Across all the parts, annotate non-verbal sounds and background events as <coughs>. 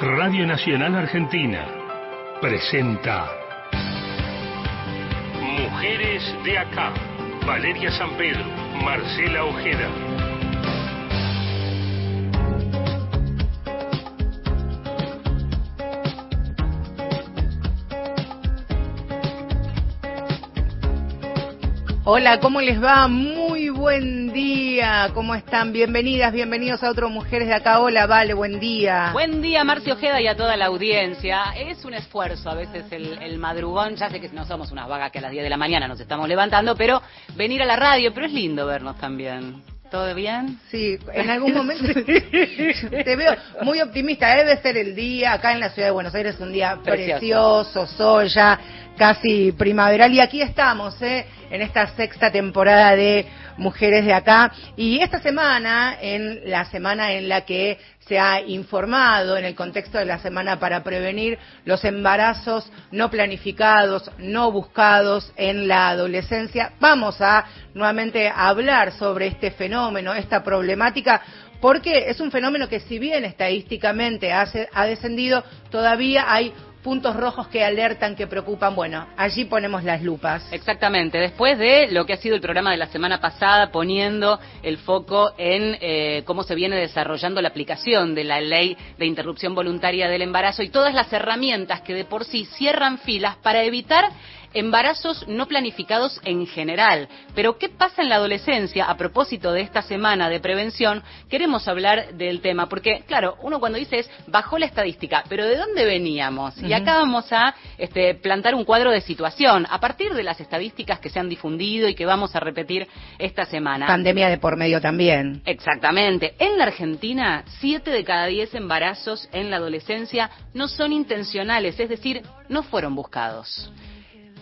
Radio Nacional Argentina presenta Mujeres de Acá. Valeria San Pedro, Marcela Ojeda. Hola, ¿cómo les va? Muy buen día. ¿Cómo están? Bienvenidas, bienvenidos a otro Mujeres de Acá. Hola, Vale, buen día. Buen día, Marcio Ojeda y a toda la audiencia. Es un esfuerzo a veces el, el madrugón. Ya sé que no somos unas vagas que a las 10 de la mañana nos estamos levantando, pero venir a la radio, pero es lindo vernos también. ¿Todo bien? Sí, en algún momento <laughs> te veo muy optimista. Debe ser el día acá en la ciudad de Buenos Aires, un día Precioso. precioso, sol ya casi primaveral. Y aquí estamos, ¿eh? En esta sexta temporada de Mujeres de Acá. Y esta semana, en la semana en la que se ha informado, en el contexto de la semana para prevenir los embarazos no planificados, no buscados en la adolescencia, vamos a nuevamente hablar sobre este fenómeno, esta problemática porque es un fenómeno que si bien estadísticamente ha descendido, todavía hay puntos rojos que alertan, que preocupan. Bueno, allí ponemos las lupas. Exactamente, después de lo que ha sido el programa de la semana pasada, poniendo el foco en eh, cómo se viene desarrollando la aplicación de la ley de interrupción voluntaria del embarazo y todas las herramientas que de por sí cierran filas para evitar embarazos no planificados en general. Pero ¿qué pasa en la adolescencia? A propósito de esta semana de prevención, queremos hablar del tema, porque claro, uno cuando dice es bajó la estadística, pero ¿de dónde veníamos? Y acá vamos a este, plantar un cuadro de situación a partir de las estadísticas que se han difundido y que vamos a repetir esta semana. Pandemia de por medio también. Exactamente. En la Argentina, 7 de cada 10 embarazos en la adolescencia no son intencionales, es decir, no fueron buscados.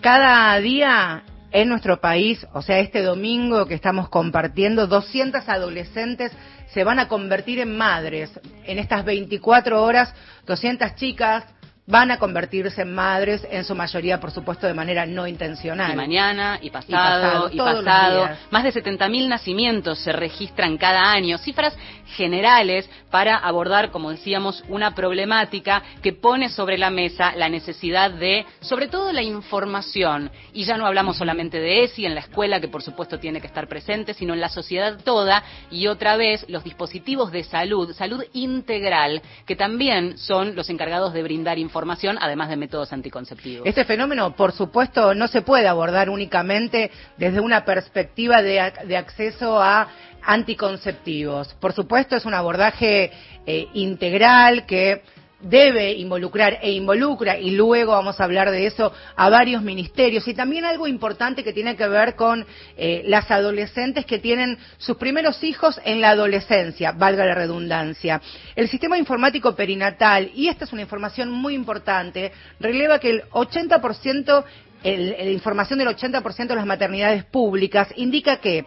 Cada día en nuestro país, o sea, este domingo que estamos compartiendo, 200 adolescentes se van a convertir en madres. En estas 24 horas, 200 chicas van a convertirse en madres, en su mayoría, por supuesto, de manera no intencional. Y mañana, y pasado, pasado, y pasado. Más de 70.000 nacimientos se registran cada año. Cifras generales para abordar, como decíamos, una problemática que pone sobre la mesa la necesidad de, sobre todo, la información. Y ya no hablamos solamente de ESI en la escuela, que por supuesto tiene que estar presente, sino en la sociedad toda. Y otra vez, los dispositivos de salud, salud integral, que también son los encargados de brindar información, además de métodos anticonceptivos. Este fenómeno, por supuesto, no se puede abordar únicamente desde una perspectiva de, de acceso a anticonceptivos. Por supuesto, es un abordaje eh, integral que debe involucrar e involucra, y luego vamos a hablar de eso, a varios ministerios. Y también algo importante que tiene que ver con eh, las adolescentes que tienen sus primeros hijos en la adolescencia, valga la redundancia. El sistema informático perinatal, y esta es una información muy importante, releva que el 80%, el- la información del 80% de las maternidades públicas indica que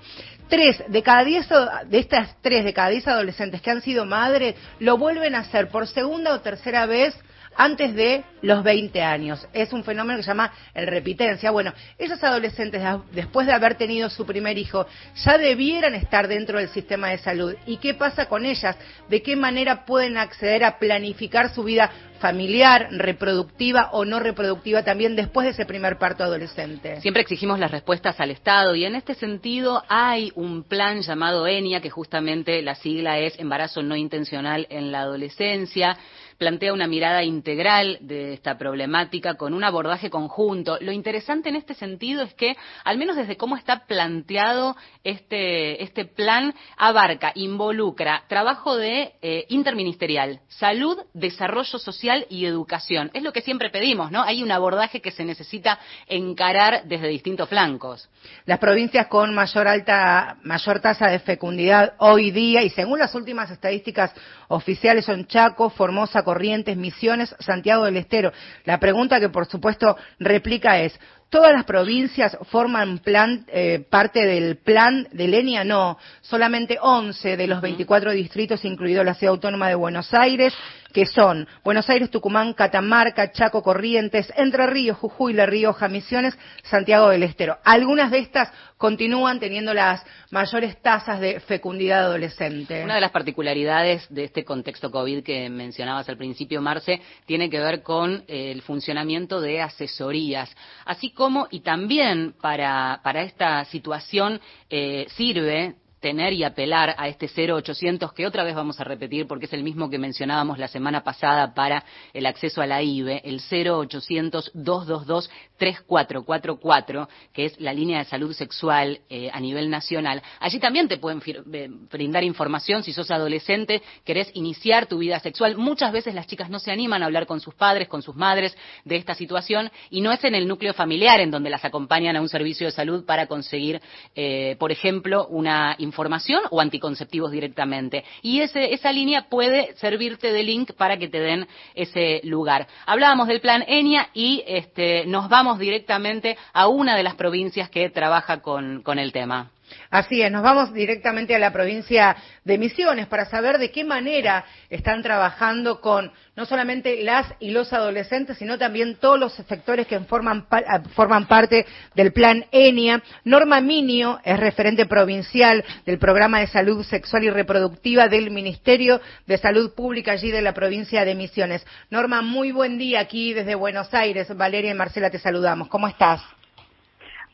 tres de cada diez de estas tres de cada diez adolescentes que han sido madres lo vuelven a hacer por segunda o tercera vez antes de los 20 años. Es un fenómeno que se llama el repitencia. Bueno, esas adolescentes, después de haber tenido su primer hijo, ya debieran estar dentro del sistema de salud. ¿Y qué pasa con ellas? ¿De qué manera pueden acceder a planificar su vida familiar, reproductiva o no reproductiva también después de ese primer parto adolescente? Siempre exigimos las respuestas al Estado y en este sentido hay un plan llamado ENIA, que justamente la sigla es Embarazo No Intencional en la Adolescencia. Plantea una mirada integral de esta problemática con un abordaje conjunto. Lo interesante en este sentido es que, al menos desde cómo está planteado este, este plan, abarca, involucra trabajo de eh, interministerial, salud, desarrollo social y educación. Es lo que siempre pedimos, ¿no? Hay un abordaje que se necesita encarar desde distintos flancos. Las provincias con mayor alta, mayor tasa de fecundidad hoy día y según las últimas estadísticas oficiales son Chaco, Formosa, Corrientes, Misiones, Santiago del Estero. La pregunta que por supuesto replica es, ¿Todas las provincias forman plan, eh, parte del plan de Lenia? No, solamente 11 de los 24 distritos, incluido la ciudad autónoma de Buenos Aires, que son Buenos Aires, Tucumán, Catamarca, Chaco, Corrientes, Entre Ríos, Jujuy, La Rioja, Misiones, Santiago del Estero. Algunas de estas continúan teniendo las mayores tasas de fecundidad adolescente. Una de las particularidades de este contexto COVID que mencionabas al principio, Marce, tiene que ver con eh, el funcionamiento de asesorías, así como y también para, para esta situación eh, sirve tener y apelar a este 0800 que otra vez vamos a repetir porque es el mismo que mencionábamos la semana pasada para el acceso a la IBE, el 0800 222 3444, que es la línea de salud sexual eh, a nivel nacional. Allí también te pueden eh, brindar información si sos adolescente, querés iniciar tu vida sexual. Muchas veces las chicas no se animan a hablar con sus padres, con sus madres de esta situación y no es en el núcleo familiar en donde las acompañan a un servicio de salud para conseguir, eh, por ejemplo, una información información o anticonceptivos directamente. Y ese, esa línea puede servirte de link para que te den ese lugar. Hablábamos del plan ENIA y este, nos vamos directamente a una de las provincias que trabaja con, con el tema. Así es, nos vamos directamente a la provincia de Misiones para saber de qué manera están trabajando con no solamente las y los adolescentes, sino también todos los sectores que forman, ah, forman parte del plan ENIA. Norma Minio es referente provincial del programa de salud sexual y reproductiva del Ministerio de Salud Pública allí de la provincia de Misiones. Norma, muy buen día aquí desde Buenos Aires. Valeria y Marcela te saludamos. ¿Cómo estás?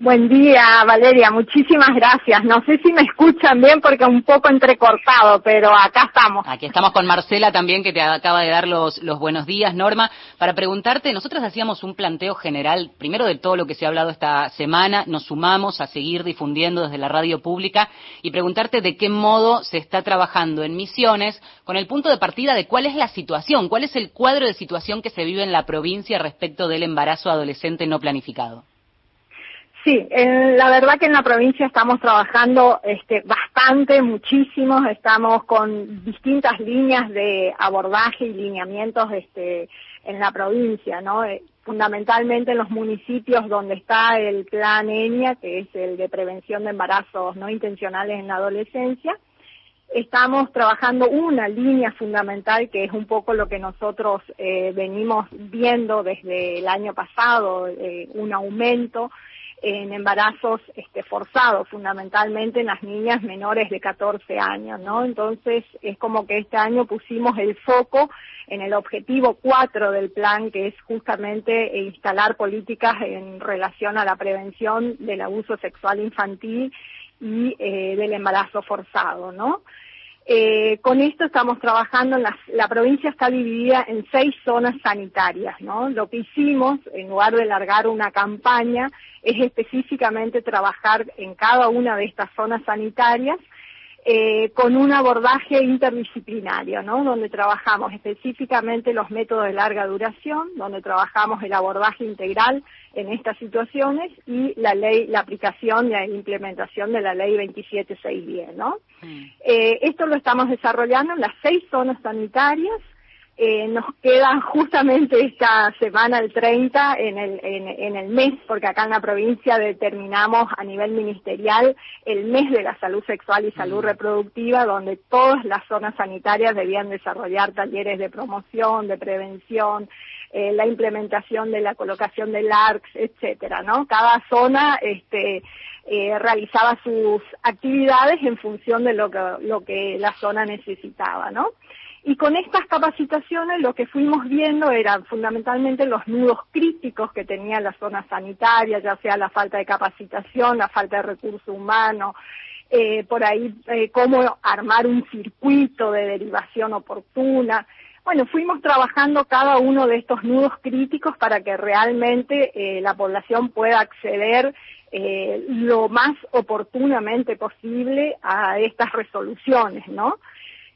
Buen día, Valeria. Muchísimas gracias. No sé si me escuchan bien porque un poco entrecortado, pero acá estamos. Aquí estamos con Marcela también, que te acaba de dar los, los buenos días, Norma, para preguntarte, nosotros hacíamos un planteo general, primero de todo lo que se ha hablado esta semana, nos sumamos a seguir difundiendo desde la radio pública y preguntarte de qué modo se está trabajando en misiones con el punto de partida de cuál es la situación, cuál es el cuadro de situación que se vive en la provincia respecto del embarazo adolescente no planificado. Sí, la verdad que en la provincia estamos trabajando este, bastante, muchísimo, estamos con distintas líneas de abordaje y lineamientos este, en la provincia, ¿no? Eh, fundamentalmente en los municipios donde está el plan ENIA, que es el de prevención de embarazos no intencionales en la adolescencia, estamos trabajando una línea fundamental que es un poco lo que nosotros eh, venimos viendo desde el año pasado, eh, un aumento en embarazos este, forzados, fundamentalmente en las niñas menores de 14 años, ¿no? Entonces es como que este año pusimos el foco en el objetivo 4 del plan, que es justamente instalar políticas en relación a la prevención del abuso sexual infantil y eh, del embarazo forzado, ¿no? Eh, con esto estamos trabajando, en la, provincia está dividida en seis zonas sanitarias, ¿no? Lo que hicimos, en lugar de largar una campaña, es específicamente trabajar en cada una de estas zonas sanitarias eh, con un abordaje interdisciplinario, ¿no? Donde trabajamos específicamente los métodos de larga duración, donde trabajamos el abordaje integral en estas situaciones y la ley, la aplicación y la implementación de la ley 27610, ¿no? Mm. Eh, esto lo estamos desarrollando en las seis zonas sanitarias eh, nos queda justamente esta semana, el 30, en el, en, el mes, porque acá en la provincia determinamos a nivel ministerial el mes de la salud sexual y salud mm. reproductiva, donde todas las zonas sanitarias debían desarrollar talleres de promoción, de prevención, eh, la implementación de la colocación del ARCS, etcétera, ¿no? Cada zona, este, eh, realizaba sus actividades en función de lo que, lo que la zona necesitaba, ¿no? Y con estas capacitaciones lo que fuimos viendo eran fundamentalmente los nudos críticos que tenía la zona sanitaria, ya sea la falta de capacitación, la falta de recurso humano, eh, por ahí eh, cómo armar un circuito de derivación oportuna. Bueno, fuimos trabajando cada uno de estos nudos críticos para que realmente eh, la población pueda acceder eh, lo más oportunamente posible a estas resoluciones, ¿no?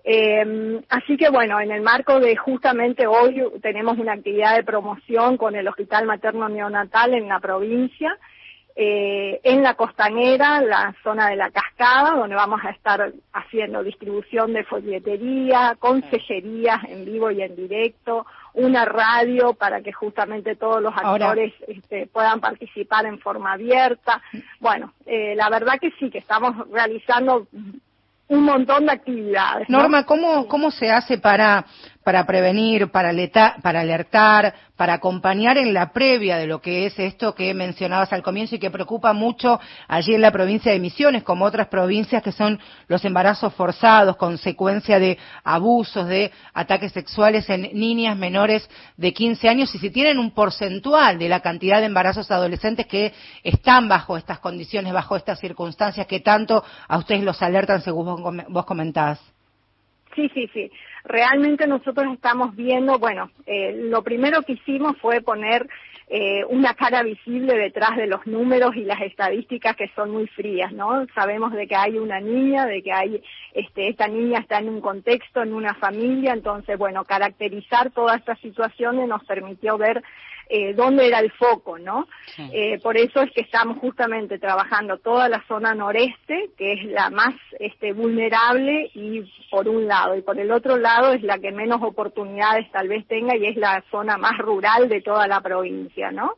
Eh, así que bueno, en el marco de justamente hoy tenemos una actividad de promoción con el Hospital Materno Neonatal en la provincia, eh, en la costanera, la zona de la cascada, donde vamos a estar haciendo distribución de folletería, consejerías en vivo y en directo, una radio para que justamente todos los actores este, puedan participar en forma abierta. Bueno, eh, la verdad que sí, que estamos realizando un montón de actividades. Norma, ¿cómo, ¿cómo se hace para para prevenir, para, para alertar, para acompañar en la previa de lo que es esto que mencionabas al comienzo y que preocupa mucho allí en la provincia de Misiones, como otras provincias que son los embarazos forzados, consecuencia de abusos, de ataques sexuales en niñas menores de 15 años y si tienen un porcentual de la cantidad de embarazos adolescentes que están bajo estas condiciones, bajo estas circunstancias que tanto a ustedes los alertan según vos comentás. Sí, sí, sí. Realmente nosotros estamos viendo, bueno, eh, lo primero que hicimos fue poner eh, una cara visible detrás de los números y las estadísticas que son muy frías, ¿no? Sabemos de que hay una niña, de que hay, este, esta niña está en un contexto, en una familia, entonces, bueno, caracterizar todas estas situaciones nos permitió ver eh, dónde era el foco, ¿no? Eh, por eso es que estamos justamente trabajando toda la zona noreste, que es la más este, vulnerable y por un lado, y por el otro lado es la que menos oportunidades tal vez tenga y es la zona más rural de toda la provincia, ¿no?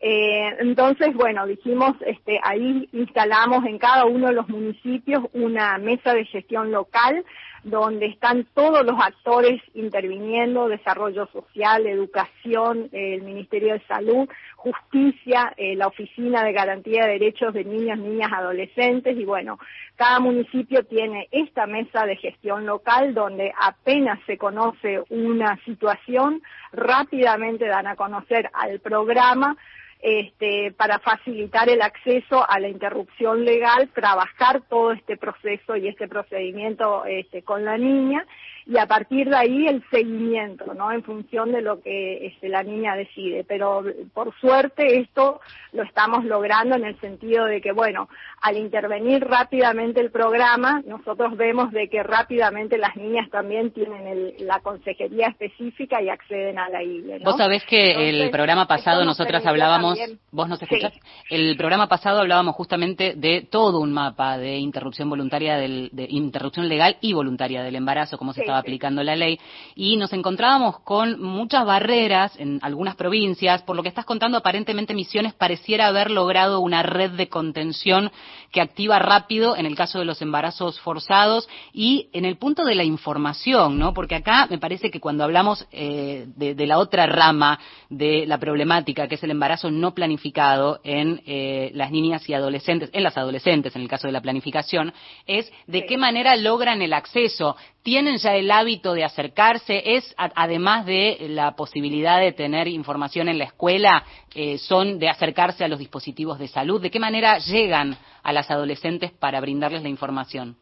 Eh, entonces, bueno, dijimos, este, ahí instalamos en cada uno de los municipios una mesa de gestión local donde están todos los actores interviniendo, desarrollo social, educación, el Ministerio de Salud, justicia, eh, la Oficina de Garantía de Derechos de Niñas, Niñas, Adolescentes y bueno, cada municipio tiene esta mesa de gestión local donde apenas se conoce una situación, rápidamente dan a conocer al programa este, para facilitar el acceso a la interrupción legal, trabajar todo este proceso y este procedimiento este, con la niña y a partir de ahí el seguimiento, ¿no? En función de lo que este, la niña decide. Pero por suerte esto lo estamos logrando en el sentido de que, bueno, al intervenir rápidamente el programa, nosotros vemos de que rápidamente las niñas también tienen la consejería específica y acceden a la IBE. Vos sabés que el programa pasado nosotras hablábamos, vos nos escuchás, el programa pasado hablábamos justamente de todo un mapa de interrupción voluntaria del, de interrupción legal y voluntaria del embarazo, como se estaba aplicando la ley, y nos encontrábamos con muchas barreras en algunas provincias, por lo que estás contando, aparentemente Misiones pareciera haber logrado una red de contención que activa rápido en el caso de los embarazos forzados y en el punto de la información, ¿no? Porque acá me parece que cuando hablamos eh, de, la otra rama de la problemática, que es el embarazo no planificado en eh, las niñas y adolescentes, en las adolescentes, en el caso de la planificación, es de qué manera logran el acceso. ¿Tienen ya el hábito de acercarse? ¿Es, además de la posibilidad de tener información en la escuela, eh, son de acercarse a los dispositivos de salud? ¿De qué manera llegan a las adolescentes para brindarles la información?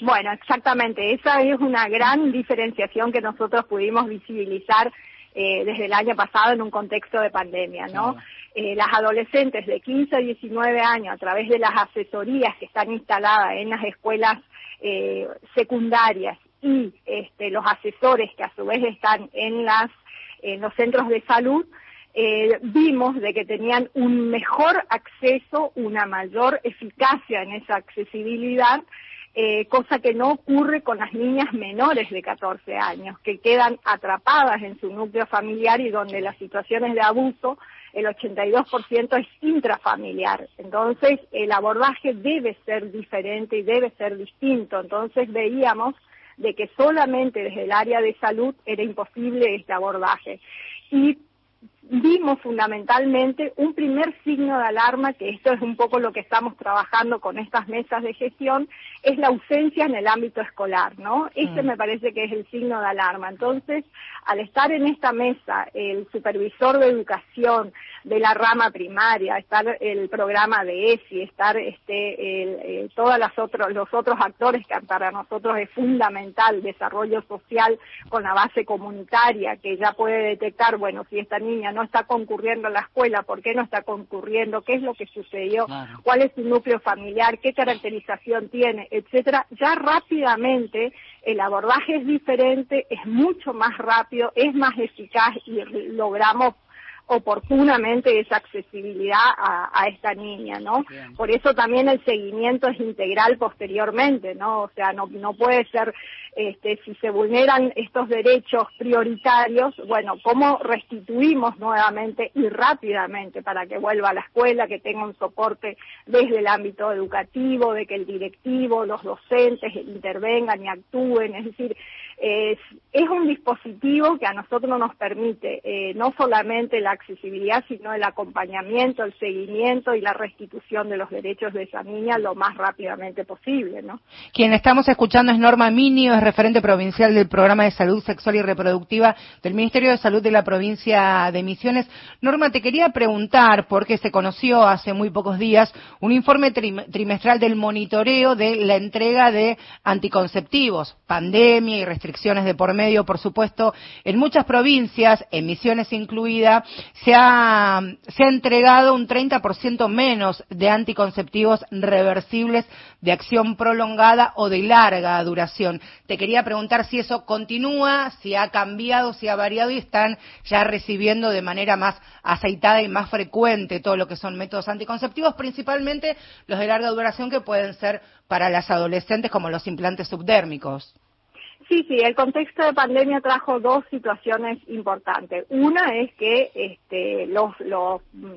Bueno, exactamente. Esa es una gran diferenciación que nosotros pudimos visibilizar eh, desde el año pasado en un contexto de pandemia, ¿no? Eh, las adolescentes de 15 a 19 años, a través de las asesorías que están instaladas en las escuelas eh, secundarias y este, los asesores que a su vez están en las en los centros de salud, eh, vimos de que tenían un mejor acceso, una mayor eficacia en esa accesibilidad, eh, cosa que no ocurre con las niñas menores de 14 años, que quedan atrapadas en su núcleo familiar y donde las situaciones de abuso, el 82% es intrafamiliar. Entonces, el abordaje debe ser diferente y debe ser distinto. Entonces, veíamos de que solamente desde el área de salud era imposible este abordaje. Y vimos fundamentalmente un primer signo de alarma, que esto es un poco lo que estamos trabajando con estas mesas de gestión, es la ausencia en el ámbito escolar, ¿no? Este mm. me parece que es el signo de alarma. Entonces, al estar en esta mesa, el supervisor de educación de la rama primaria, estar el programa de ESI, estar este, el, todos los otros, los otros actores que para nosotros es fundamental, desarrollo social con la base comunitaria, que ya puede detectar, bueno, si esta niña no está concurriendo a la escuela, por qué no está concurriendo, qué es lo que sucedió, cuál es su núcleo familiar, qué caracterización tiene, etcétera, ya rápidamente el abordaje es diferente, es mucho más rápido, es más eficaz y logramos oportunamente esa accesibilidad a, esta niña, ¿no? Por eso también el seguimiento es integral posteriormente, ¿no? O sea, no, no puede ser, este, si se vulneran estos derechos prioritarios, bueno, ¿cómo restituimos nuevamente y rápidamente para que vuelva a la escuela, que tenga un soporte desde el ámbito educativo, de que el directivo, los docentes intervengan y actúen? Es decir, es, un dispositivo que a nosotros nos permite eh, no solamente la accesibilidad, sino el acompañamiento, el seguimiento y la restitución de los derechos de esa niña lo más rápidamente posible, ¿no? Quien estamos escuchando es Norma Minio, es referente provincial del Programa de Salud Sexual y Reproductiva del Ministerio de Salud de la provincia de Misiones. Norma, te quería preguntar, porque se conoció hace muy pocos días un informe trimestral del monitoreo de la entrega de anticonceptivos, pandemia y restricciones restricciones de por medio, por supuesto, en muchas provincias, en Misiones incluida, se ha, se ha entregado un 30% menos de anticonceptivos reversibles de acción prolongada o de larga duración. Te quería preguntar si eso continúa, si ha cambiado, si ha variado y están ya recibiendo de manera más aceitada y más frecuente todo lo que son métodos anticonceptivos, principalmente los de larga duración que pueden ser para las adolescentes como los implantes subdérmicos. Sí, sí, el contexto de pandemia trajo dos situaciones importantes. Una es que este, los, los mm,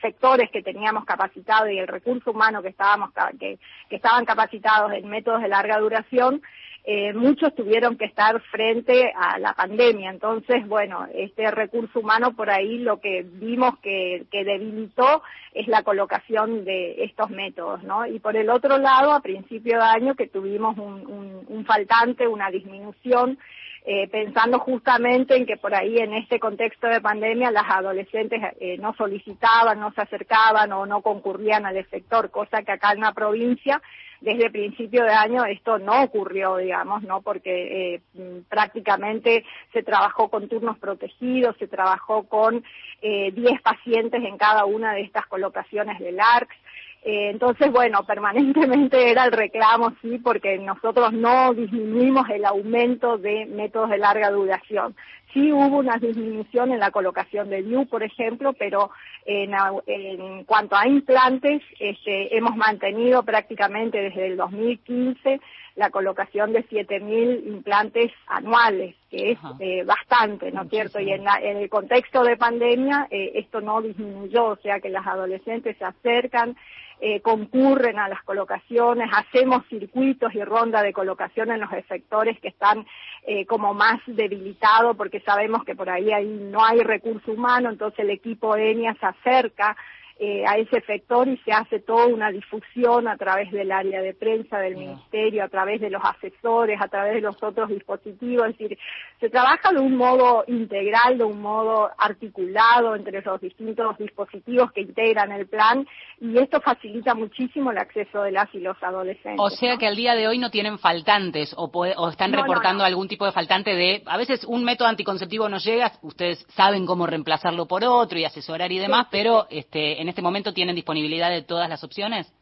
sectores que teníamos capacitados y el recurso humano que estábamos que, que estaban capacitados en métodos de larga duración eh, muchos tuvieron que estar frente a la pandemia. Entonces, bueno, este recurso humano por ahí lo que vimos que, debilitó es la colocación de estos métodos, ¿no? Y por el otro lado, a principio de año que tuvimos un, faltante, una disminución, eh, pensando justamente en que por ahí en este contexto de pandemia las adolescentes eh, no solicitaban, no se acercaban o no concurrían al sector, cosa que acá en la provincia desde principio de año esto no ocurrió, digamos, ¿no? Porque eh, prácticamente se trabajó con turnos protegidos, se trabajó con eh, 10 pacientes en cada una de estas colocaciones del ARCS. Eh, entonces, bueno, <laughs> permanentemente era el reclamo, sí, porque nosotros no disminuimos el aumento de métodos de larga duración. Sí hubo una disminución en la colocación de DIU, por ejemplo, pero en, en cuanto a implantes, este, hemos mantenido prácticamente desde el 2015 la colocación de 7.000 implantes anuales, que es eh, bastante, ¿no es cierto? Y en, en, el contexto de pandemia eh, esto no disminuyó, o sea que las adolescentes se acercan, eh, concurren a las colocaciones, hacemos circuitos y ronda de colocación en los efectores que están eh, como más debilitados porque sabemos que por ahí, ahí no hay recurso humano, entonces el equipo ENIA se acerca eh, a ese sector y se hace toda una difusión a través del área de prensa del ministerio, a través de los asesores, a través de los otros dispositivos, es decir, se trabaja de un modo integral, de un modo articulado entre los distintos dispositivos que integran el plan y esto facilita muchísimo el acceso de las y los adolescentes. O sea que al día de hoy no tienen faltantes o, o están reportando algún tipo de faltante de, a veces un método anticonceptivo no llega, ustedes saben cómo reemplazarlo por otro y asesorar y demás, pero este en este momento tienen disponibilidad de todas las opciones?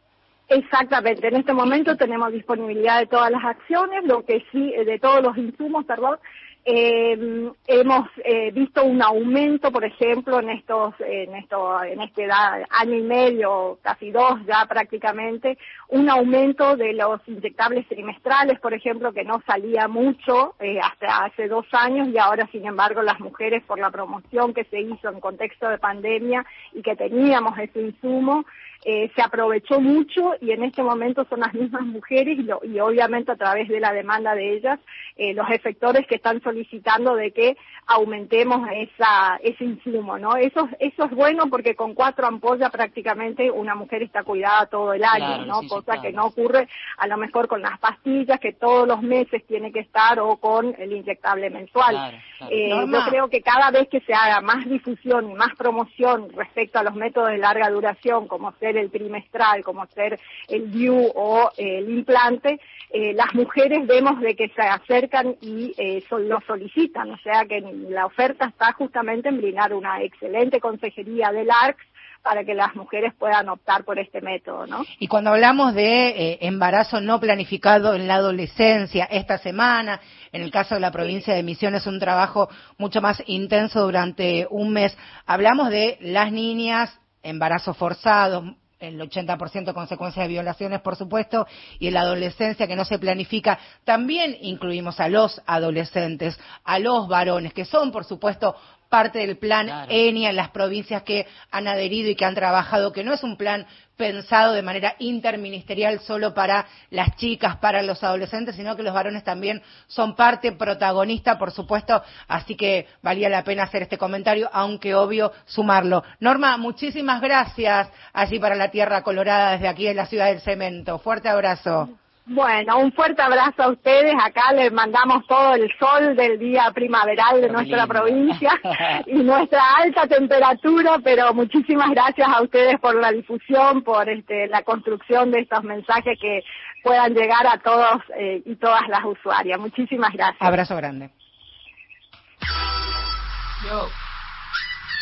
Exactamente, en este momento tenemos disponibilidad de todas las acciones, lo que sí, de todos los insumos, perdón, eh, hemos eh, visto un aumento, por ejemplo, en estos, en esto, en este año y medio, casi dos ya prácticamente, un aumento de los inyectables trimestrales, por ejemplo, que no salía mucho eh, hasta hace dos años y ahora, sin embargo, las mujeres por la promoción que se hizo en contexto de pandemia y que teníamos ese insumo, eh, se aprovechó mucho y en este momento son las mismas mujeres y, y obviamente a través de la demanda de ellas eh, los efectores que están solicitando de que aumentemos esa, ese insumo, ¿no? Eso, eso es bueno porque con cuatro ampollas prácticamente una mujer está cuidada todo el año, ¿no? Cosa que no ocurre a lo mejor con las pastillas que todos los meses tiene que estar o con el inyectable mensual. Eh, yo creo que cada vez que se haga más difusión y más promoción respecto a los métodos de larga duración, como ser el trimestral, como ser el DIU o el implante, eh, las mujeres vemos de que se acercan y eh, lo solicitan, o sea que la oferta está justamente en brindar una excelente consejería del ARCS para que las mujeres puedan optar por este método, ¿no? Y cuando hablamos de eh, embarazo no planificado en la adolescencia, esta semana, en el caso de la provincia de Misiones, un trabajo mucho más intenso durante un mes, hablamos de las niñas, embarazos forzados, el 80% consecuencia de violaciones, por supuesto, y en la adolescencia que no se planifica, también incluimos a los adolescentes, a los varones, que son, por supuesto, parte del plan ENIA en las provincias que han adherido y que han trabajado, que no es un plan pensado de manera interministerial solo para las chicas, para los adolescentes, sino que los varones también son parte protagonista, por supuesto, así que valía la pena hacer este comentario, aunque obvio sumarlo. Norma, muchísimas gracias allí para la Tierra Colorada desde aquí en la ciudad del cemento. Fuerte abrazo. Bueno, un fuerte abrazo a ustedes. Acá les mandamos todo el sol del día primaveral de nuestra provincia <laughs> y nuestra alta temperatura, pero muchísimas gracias a ustedes por la difusión, por este, la construcción de estos mensajes que puedan llegar a todos eh, y todas las usuarias. Muchísimas gracias. Abrazo grande.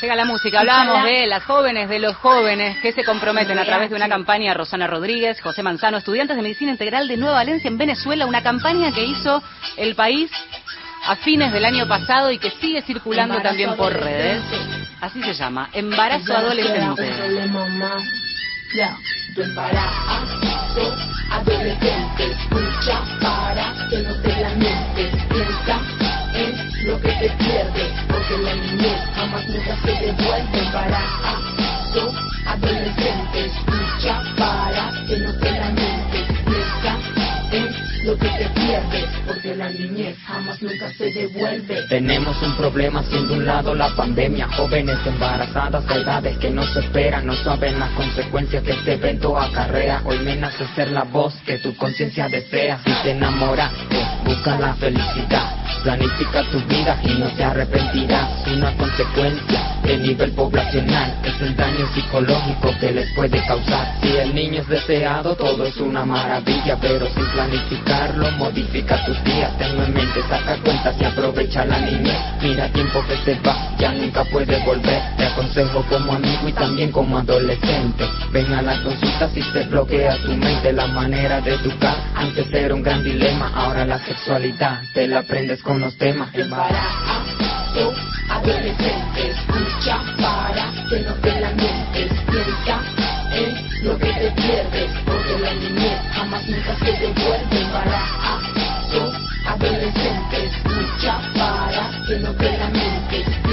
Llega la música. Hablábamos de las jóvenes, de los jóvenes que se comprometen a través de una campaña. Rosana Rodríguez, José Manzano, estudiantes de Medicina Integral de Nueva Valencia en Venezuela, una campaña que hizo el país a fines del año pasado y que sigue circulando también por redes. Así se llama, embarazo adolescente. adolescente, nunca se devuelve embarazo. Adolescente, escucha para que no te lamentes, piensa es lo que te pierde, porque la niñez jamás nunca se devuelve. Tenemos un problema, siendo un lado la pandemia, jóvenes embarazadas a edades que no se esperan, no saben las consecuencias que este evento acarrea. Hoy me nace ser la voz que tu conciencia desea, si te enamoras, busca la felicidad Planifica tu vida y no te arrepentirás. Una consecuencia de nivel poblacional es el daño psicológico que les puede causar. Si el niño es deseado, todo es una maravilla, pero sin planificarlo, modifica tus días. Tengo en mente, saca cuentas y aprovecha la niñez. Mira tiempo que se va, ya nunca puede volver. Te aconsejo como amigo y también como adolescente. Ven a la consulta si se bloquea tu mente. La manera de educar antes era un gran dilema, ahora la sexualidad te la aprendes con los temas. Embarazo, adolescente, escucha para que no te lamentes, piensa en lo que te pierdes, porque la niñez jamás nunca se devuelve. Embarazo, adolescente, escucha para que no te lamentes, piensa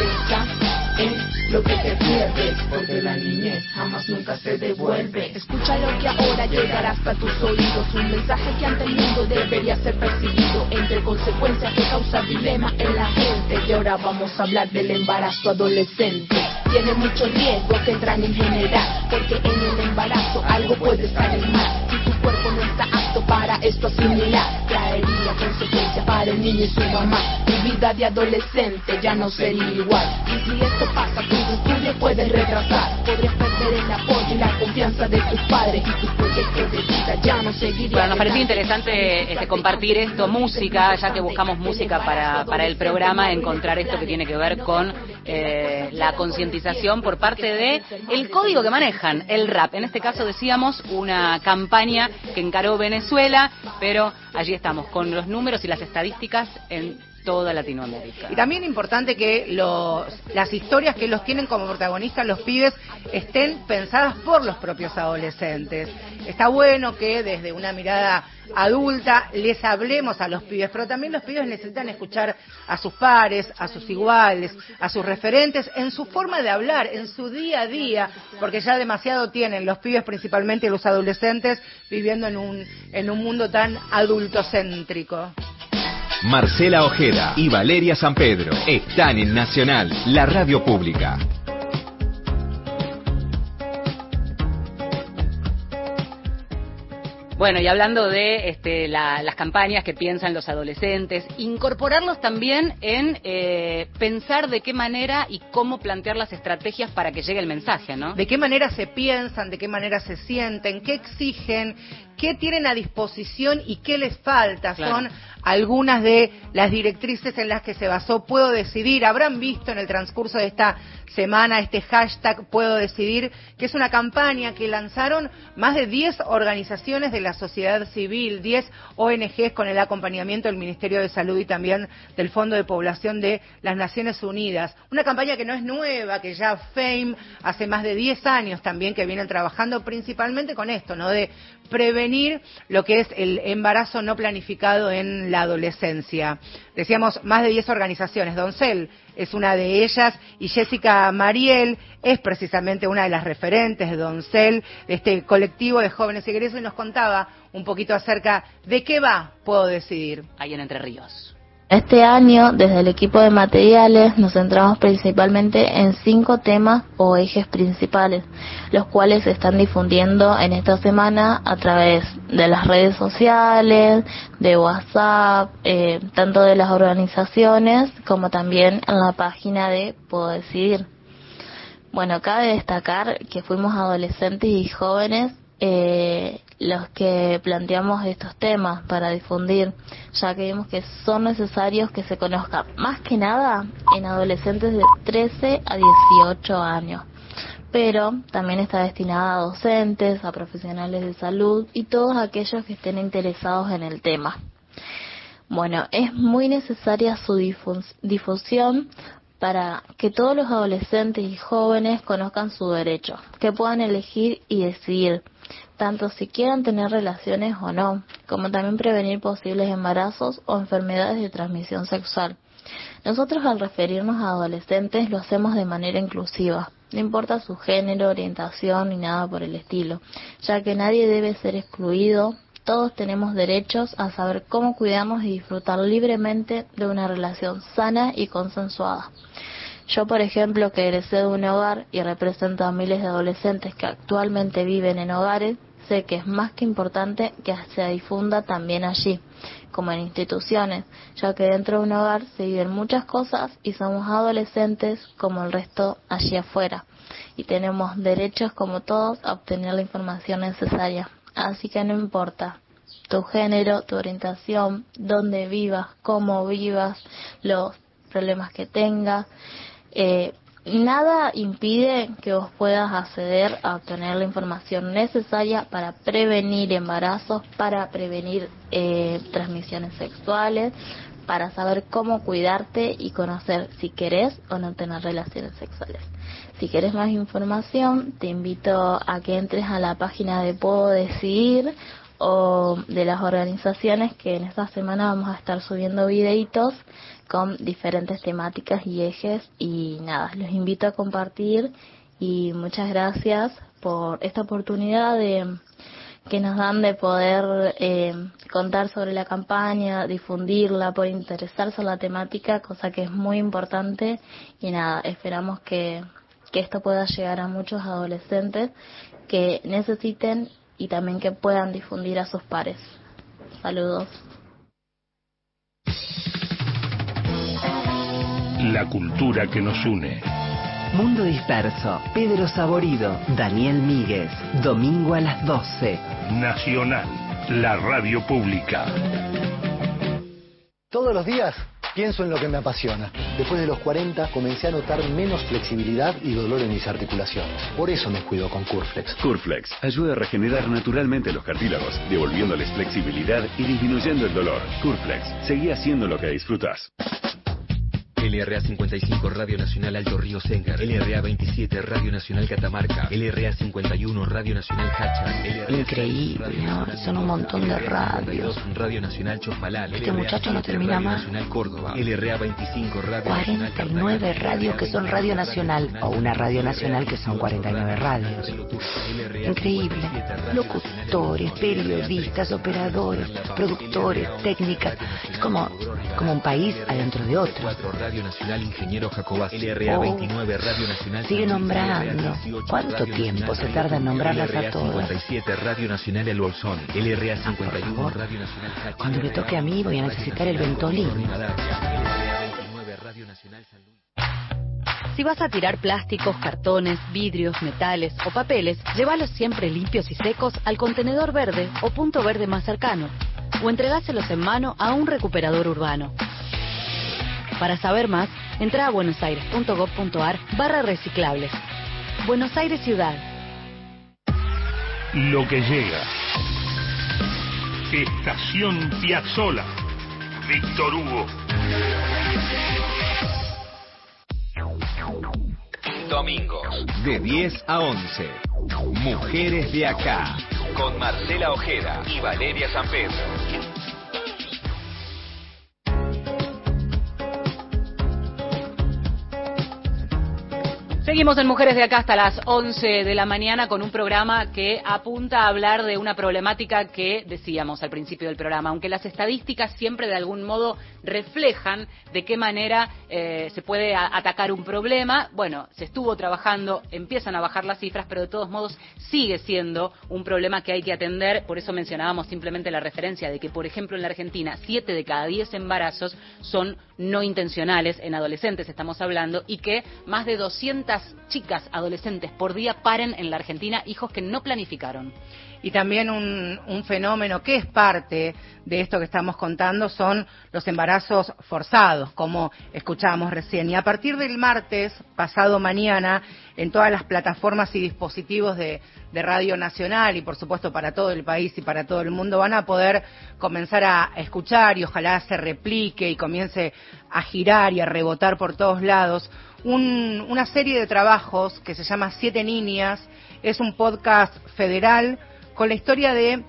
lo que te pierdes, porque la niñez jamás nunca se devuelve. Escucha lo que ahora llegará hasta tus oídos, un mensaje que ante el mundo debería ser percibido, entre consecuencias que causa dilema en la gente. Y ahora vamos a hablar del embarazo adolescente. Tiene mucho riesgo que entran en general, porque en el embarazo algo puede estar mal. Si tu cuerpo no está apto para esto asimilar, traería consecuencias para el niño y su mamá. Tu vida de adolescente ya no sería igual. Y si esto pasa, tus estudios puedes retrasar. Podrías perder el apoyo y la confianza de tus padres y tus proyectos de vida ya no seguirían. Bueno, nos pareció interesante este, compartir esto, música, ya que buscamos música para, para el programa, encontrar esto que tiene que ver con eh, la concientización por parte de el código que manejan, el rap. En este caso decíamos una campaña que encaró Venezuela, pero allí estamos con los números y las estadísticas en toda Latinoamérica. Y también importante que los, las historias que los tienen como protagonistas los pibes estén pensadas por los propios adolescentes. Está bueno que desde una mirada adulta les hablemos a los pibes, pero también los pibes necesitan escuchar a sus pares, a sus iguales, a sus referentes en su forma de hablar, en su día a día, porque ya demasiado tienen los pibes, principalmente los adolescentes, viviendo en un, en un mundo tan adultocéntrico. Marcela Ojeda y Valeria San Pedro están en Nacional, la radio pública. Bueno, y hablando de este, las campañas que piensan los adolescentes, incorporarlos también en eh, pensar de qué manera y cómo plantear las estrategias para que llegue el mensaje, ¿no? De qué manera se piensan, de qué manera se sienten, qué exigen, qué tienen a disposición y qué les falta. Son algunas de las directrices en las que se basó Puedo Decidir. Habrán visto en el transcurso de esta semana este hashtag Puedo Decidir, que es una campaña que lanzaron más de 10 organizaciones de la sociedad civil, 10 ONGs con el acompañamiento del Ministerio de Salud y también del Fondo de Población de las Naciones Unidas. Una campaña que no es nueva, que ya FAME hace más de 10 años también que vienen trabajando principalmente con esto, ¿no? De prevenir lo que es el embarazo no planificado en la adolescencia. Decíamos más de 10 organizaciones. Doncel es una de ellas y Jessica Mariel es precisamente una de las referentes de Doncel, de este colectivo de jóvenes egresos y nos contaba un poquito acerca de qué va, puedo decidir. Ahí en Entre Ríos. Este año, desde el equipo de materiales, nos centramos principalmente en cinco temas o ejes principales, los cuales se están difundiendo en esta semana a través de las redes sociales, de WhatsApp, eh, tanto de las organizaciones como también en la página de Puedo Decidir. Bueno, cabe destacar que fuimos adolescentes y jóvenes eh, los que planteamos estos temas para difundir, ya que vemos que son necesarios que se conozcan más que nada en adolescentes de 13 a 18 años, pero también está destinada a docentes, a profesionales de salud y todos aquellos que estén interesados en el tema. Bueno, es muy necesaria su difusión para que todos los adolescentes y jóvenes conozcan su derecho, que puedan elegir y decidir tanto si quieran tener relaciones o no, como también prevenir posibles embarazos o enfermedades de transmisión sexual. Nosotros al referirnos a adolescentes lo hacemos de manera inclusiva, no importa su género, orientación ni nada por el estilo, ya que nadie debe ser excluido, todos tenemos derechos a saber cómo cuidarnos y disfrutar libremente de una relación sana y consensuada. Yo, por ejemplo, que egresé de un hogar y represento a miles de adolescentes que actualmente viven en hogares, sé que es más que importante que se difunda también allí, como en instituciones, ya que dentro de un hogar se viven muchas cosas y somos adolescentes como el resto allí afuera y tenemos derechos como todos a obtener la información necesaria. Así que no importa tu género, tu orientación, dónde vivas, cómo vivas, los problemas que tengas, eh, nada impide que vos puedas acceder a obtener la información necesaria para prevenir embarazos, para prevenir eh, transmisiones sexuales, para saber cómo cuidarte y conocer si querés o no tener relaciones sexuales. Si querés más información, te invito a que entres a la página de Puedo Decidir o de las organizaciones que en esta semana vamos a estar subiendo videitos con diferentes temáticas y ejes y nada, los invito a compartir y muchas gracias por esta oportunidad de que nos dan de poder eh, contar sobre la campaña, difundirla, por interesarse en la temática, cosa que es muy importante y nada, esperamos que, que esto pueda llegar a muchos adolescentes que necesiten y también que puedan difundir a sus pares. Saludos. La cultura que nos une. Mundo Disperso, Pedro Saborido, Daniel Míguez, domingo a las 12. Nacional, la radio pública. Todos los días pienso en lo que me apasiona. Después de los 40 comencé a notar menos flexibilidad y dolor en mis articulaciones. Por eso me cuido con Curflex. Curflex ayuda a regenerar naturalmente los cartílagos, devolviéndoles flexibilidad y disminuyendo el dolor. Curflex, seguí haciendo lo que disfrutas. LRA 55 Radio Nacional Alto Río Sengar, LRA 27 Radio Nacional Catamarca, LRA 51 Radio Nacional Hacha, Increíble, ¿no? Son un montón de radios. Radio Nacional Chofalal, este muchacho no termina más. Nacional Córdoba, LRA 25 Radio 49 radios que son Radio Nacional o una Radio Nacional que son 49 radios. Increíble. Locutores, periodistas, operadores, productores, técnicas. Es como, como un país adentro de otro. Radio Nacional Ingeniero Jacobas. LRA 29 Radio Nacional Sigue nombrando. LRA 18, ¿Cuánto Radio tiempo Nacional se tarda en nombrarlas a todas? 57 Radio Nacional El Bolsón. LRA 51 favor. Radio Nacional Hachi, Cuando me toque a mí voy a 21, necesitar el Radio Ventolin. Rivadavia, LRA 29 Radio Nacional San Luis. Si vas a tirar plásticos, cartones, vidrios, metales o papeles, llévalos siempre limpios y secos al contenedor verde o punto verde más cercano. O entregáselos en mano a un recuperador urbano. Para saber más, entra a buenosaires.gov.ar barra reciclables. Buenos Aires Ciudad. Lo que llega. Estación Piazzola. Víctor Hugo. Domingos, de 10 a 11. Mujeres de acá. Con Marcela Ojeda y Valeria San Pedro. Seguimos en Mujeres de Acá hasta las 11 de la mañana con un programa que apunta a hablar de una problemática que decíamos al principio del programa, aunque las estadísticas siempre de algún modo reflejan de qué manera eh, se puede atacar un problema. Bueno, se estuvo trabajando, empiezan a bajar las cifras, pero de todos modos sigue siendo un problema que hay que atender. Por eso mencionábamos simplemente la referencia de que, por ejemplo, en la Argentina, 7 de cada 10 embarazos son no intencionales, en adolescentes estamos hablando, y que más de 200 chicas adolescentes por día paren en la Argentina hijos que no planificaron. Y también un, fenómeno que es parte de esto que estamos contando son los embarazos forzados, como escuchábamos recién. Y a partir del martes, pasado mañana, en todas las plataformas y dispositivos de, de Radio Nacional y por supuesto para todo el país y para todo el mundo van a poder comenzar a escuchar y ojalá se replique y comience a girar y a rebotar por todos lados un- una serie de trabajos que se llama Siete Niñas. Es un podcast federal con la historia de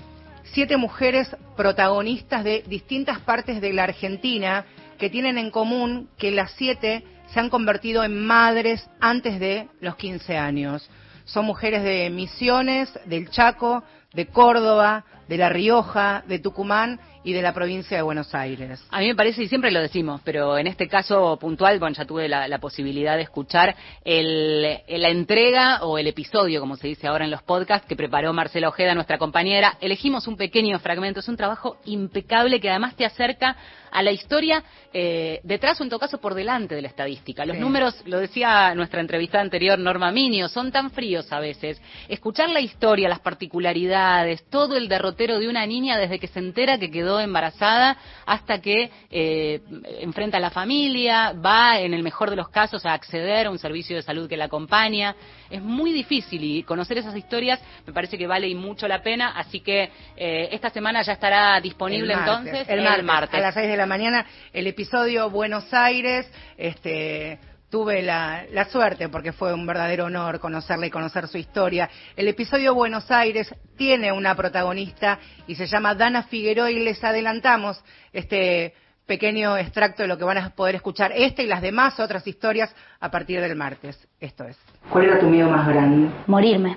siete mujeres protagonistas de distintas partes de la Argentina que tienen en común que las siete se han convertido en madres antes de los 15 años. Son mujeres de Misiones, del Chaco, de Córdoba, de La Rioja, de Tucumán y de la provincia de Buenos Aires. A mí me parece, y siempre lo decimos, pero en este caso puntual, bueno, ya tuve la, la posibilidad de escuchar el, la entrega o el episodio, como se dice ahora en los podcasts, que preparó Marcela Ojeda, nuestra compañera. Elegimos un pequeño fragmento, es un trabajo impecable que además te acerca a la historia eh, detrás o en todo caso por delante de la estadística. Los Sí. números, lo decía nuestra entrevista anterior, Norma Minio, son tan fríos a veces. Escuchar la historia, las particularidades, todo el derrotero de una niña desde que se entera que quedó embarazada hasta que eh, enfrenta a la familia, va en el mejor de los casos a acceder a un servicio de salud que la acompaña. Es muy difícil y conocer esas historias me parece que vale y mucho la pena, así que eh, esta semana ya estará disponible El martes, entonces el martes, a las 6 de la mañana el episodio Buenos Aires este tuve la, la suerte porque fue un verdadero honor conocerla y conocer su historia el episodio Buenos Aires tiene una protagonista y se llama Dana Figueroa y les adelantamos este pequeño extracto de lo que van a poder escuchar este y las demás otras historias a partir del martes esto es ¿Cuál era tu miedo más grande? morirme.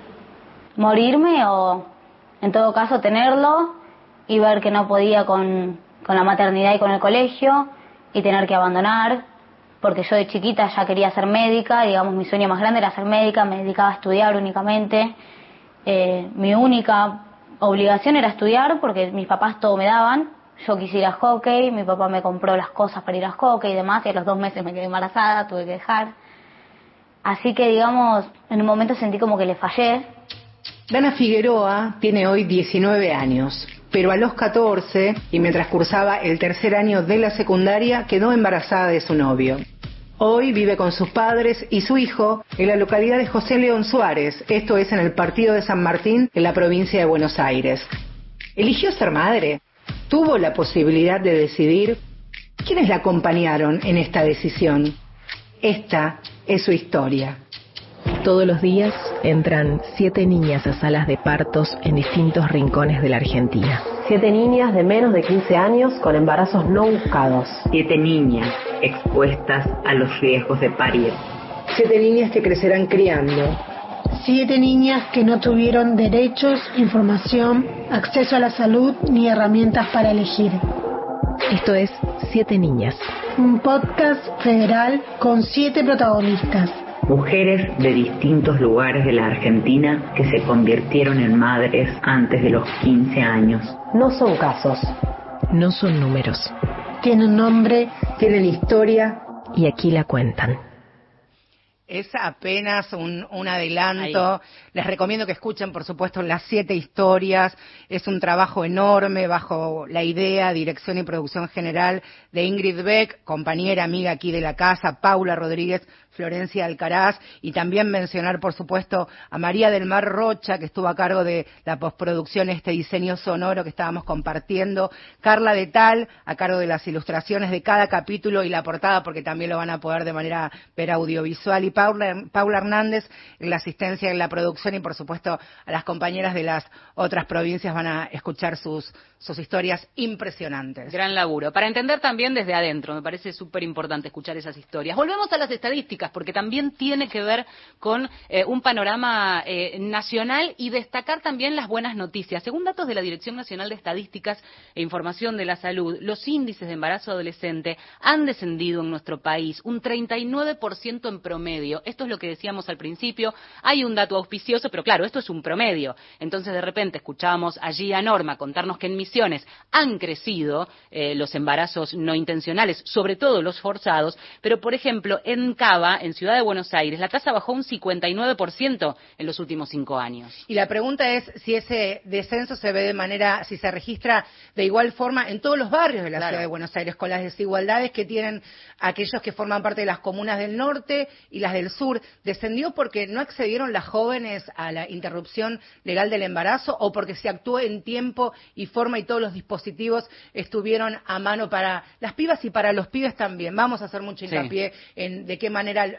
Morirme o, en todo caso, tenerlo y ver que no podía con, con la maternidad y con el colegio y tener que abandonar, porque yo de chiquita ya quería ser médica, digamos, mi sueño más grande era ser médica, me dedicaba a estudiar únicamente. Eh, mi única obligación era estudiar porque mis papás todo me daban. Yo quise ir a hockey, mi papá me compró las cosas para ir a hockey y demás, y a los dos meses me quedé embarazada, tuve que dejar. Así que, digamos, en un momento sentí como que le fallé. Dana Figueroa tiene hoy 19 años, pero a los 14, y mientras cursaba el tercer año de la secundaria, quedó embarazada de su novio. Hoy vive con sus padres y su hijo en la localidad de José León Suárez, esto es en el partido de San Martín, en la provincia de Buenos Aires. Eligió ser madre, tuvo la posibilidad de decidir. ¿Quiénes la acompañaron en esta decisión? Esta es su historia. Todos los días entran siete niñas a salas de partos en distintos rincones de la Argentina. Siete niñas de menos de 15 años con embarazos no buscados. Siete niñas expuestas a los riesgos de parir. Siete niñas que crecerán criando. Siete niñas que no tuvieron derechos, información, acceso a la salud ni herramientas para elegir. Esto es Siete Niñas, un podcast federal con siete protagonistas. Mujeres de distintos lugares de la Argentina que se convirtieron en madres antes de los 15 años. No son casos. No son números. Tienen nombre, tienen historia. Y aquí la cuentan. Es apenas un, un adelanto. Les recomiendo que escuchen, por supuesto, las siete historias. Es un trabajo enorme bajo la idea, dirección y producción general de Ingrid Beck, compañera, amiga aquí de la casa, Paula Rodríguez, Florencia Alcaraz, y también mencionar, por supuesto, a María del Mar Rocha, que estuvo a cargo de la postproducción, este diseño sonoro que estábamos compartiendo, Carla de Tal, a cargo de las ilustraciones de cada capítulo y la portada, porque también lo van a poder de manera ver audiovisual, y Paula, Paula Hernández en la asistencia en la producción, y por supuesto a las compañeras de las otras provincias van a escuchar sus, sus historias impresionantes. Gran laburo. Para entender también desde adentro, me parece súper importante escuchar esas historias. Volvemos a las estadísticas porque también tiene que ver con eh, un panorama eh, nacional y destacar también las buenas noticias. Según datos de la Dirección Nacional de Estadísticas e Información de la Salud, los índices de embarazo adolescente han descendido en nuestro país un 39% en promedio. Esto es lo que decíamos al principio. Hay un dato auspicioso, pero claro, esto es un promedio. Entonces, de repente, escuchábamos allí a Norma contarnos que en Misiones han crecido eh, los embarazos no intencionales, sobre todo los forzados, pero, por ejemplo, en Cava, en Ciudad de Buenos Aires, la tasa bajó un 59% en los últimos cinco años. Y la pregunta es si ese descenso se ve de manera, si se registra de igual forma en todos los barrios de la Ciudad de Buenos Aires, con las desigualdades que tienen aquellos que forman parte de las comunas del norte y las del sur. ¿Descendió porque no accedieron las jóvenes a la interrupción legal del embarazo o porque se actuó en tiempo y forma y todos los dispositivos estuvieron a mano para las pibas y para los pibes también? Vamos a hacer mucho hincapié en de qué